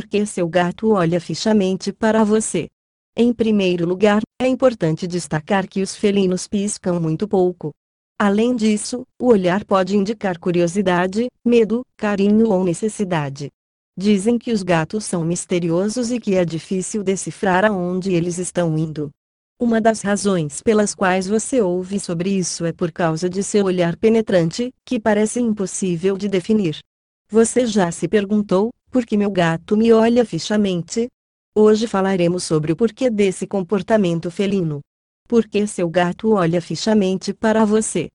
Porque seu gato olha fixamente para você. Em primeiro lugar, é importante destacar que os felinos piscam muito pouco. Além disso, o olhar pode indicar curiosidade, medo, carinho ou necessidade. Dizem que os gatos são misteriosos e que é difícil decifrar aonde eles estão indo. Uma das razões pelas quais você ouve sobre isso é por causa de seu olhar penetrante, que parece impossível de definir. Você já se perguntou, por que meu gato me olha fixamente? Hoje falaremos sobre o porquê desse comportamento felino. Por que seu gato olha fixamente para você?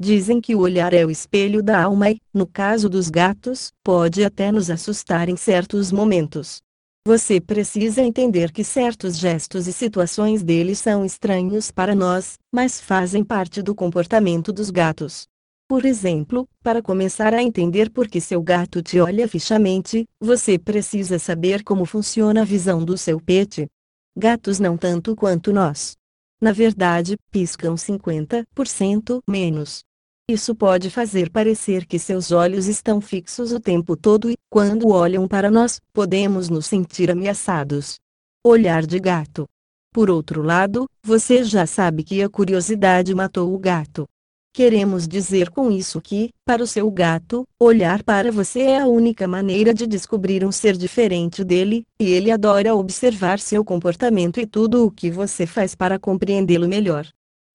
Dizem que o olhar é o espelho da alma e, no caso dos gatos, pode até nos assustar em certos momentos. Você precisa entender que certos gestos e situações deles são estranhos para nós, mas fazem parte do comportamento dos gatos. Por exemplo, para começar a entender por que seu gato te olha fixamente, você precisa saber como funciona a visão do seu pet. Gatos não tanto quanto nós. Na verdade, piscam 50% menos. Isso pode fazer parecer que seus olhos estão fixos o tempo todo e, quando olham para nós, podemos nos sentir ameaçados. Olhar de gato. Por outro lado, você já sabe que a curiosidade matou o gato. Queremos dizer com isso que, para o seu gato, olhar para você é a única maneira de descobrir um ser diferente dele, e ele adora observar seu comportamento e tudo o que você faz para compreendê-lo melhor.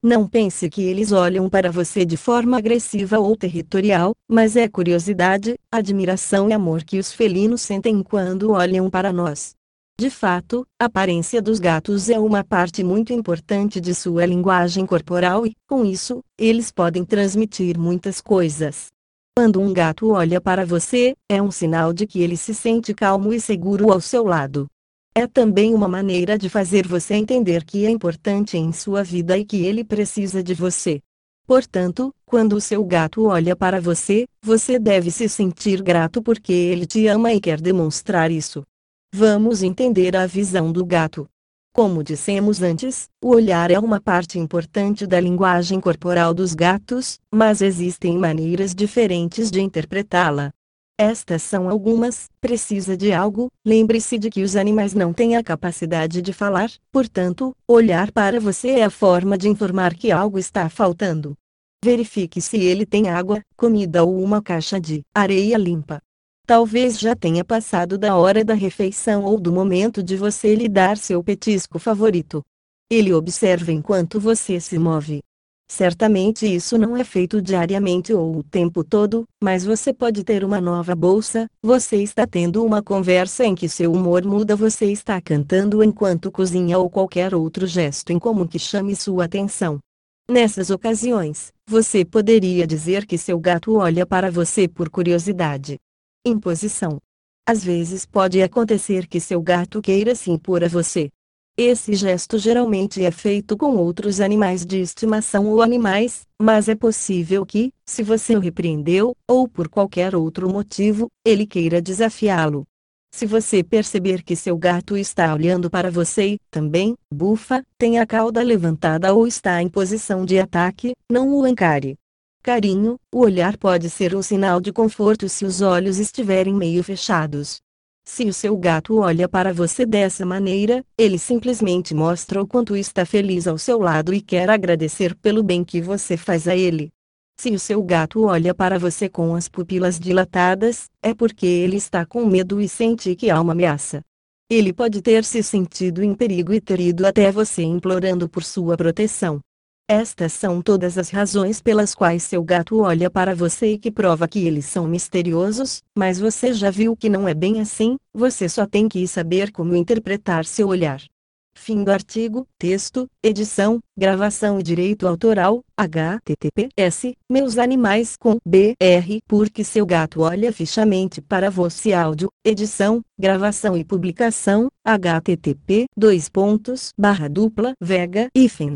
Não pense que eles olham para você de forma agressiva ou territorial, mas é curiosidade, admiração e amor que os felinos sentem quando olham para nós. De fato, a aparência dos gatos é uma parte muito importante de sua linguagem corporal e, com isso, eles podem transmitir muitas coisas. Quando um gato olha para você, é um sinal de que ele se sente calmo e seguro ao seu lado. É também uma maneira de fazer você entender que é importante em sua vida e que ele precisa de você. Portanto, quando o seu gato olha para você, você deve se sentir grato porque ele te ama e quer demonstrar isso. Vamos entender a visão do gato. Como dissemos antes, o olhar é uma parte importante da linguagem corporal dos gatos, mas existem maneiras diferentes de interpretá-la. Estas são algumas. Precisa de algo? Lembre-se de que os animais não têm a capacidade de falar, portanto, olhar para você é a forma de informar que algo está faltando. Verifique se ele tem água, comida ou uma caixa de areia limpa. Talvez já tenha passado da hora da refeição ou do momento de você lhe dar seu petisco favorito. Ele observa enquanto você se move. Certamente isso não é feito diariamente ou o tempo todo, mas você pode ter uma nova bolsa, você está tendo uma conversa em que seu humor muda, você está cantando enquanto cozinha ou qualquer outro gesto em que chame sua atenção. Nessas ocasiões, você poderia dizer que seu gato olha para você por curiosidade. Imposição. Às vezes pode acontecer que seu gato queira se impor a você. Esse gesto geralmente é feito com outros animais de estimação ou animais, mas é possível que, se você o repreendeu, ou por qualquer outro motivo, ele queira desafiá-lo. Se você perceber que seu gato está olhando para você e, também, bufa, tem a cauda levantada ou está em posição de ataque, não o encare. Carinho, o olhar pode ser um sinal de conforto se os olhos estiverem meio fechados. Se o seu gato olha para você dessa maneira, ele simplesmente mostra o quanto está feliz ao seu lado e quer agradecer pelo bem que você faz a ele. Se o seu gato olha para você com as pupilas dilatadas, é porque ele está com medo e sente que há uma ameaça. Ele pode ter se sentido em perigo e ter ido até você implorando por sua proteção. Estas são todas as razões pelas quais seu gato olha para você e que prova que eles são misteriosos, mas você já viu que não é bem assim, você só tem que saber como interpretar seu olhar. Fim do artigo, texto, edição, gravação e direito autoral, https, meus animais com br porque seu gato olha fixamente para você áudio, edição, gravação e publicação, http, dois pontos, barra dupla, vega,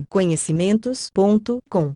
conhecimentos.com.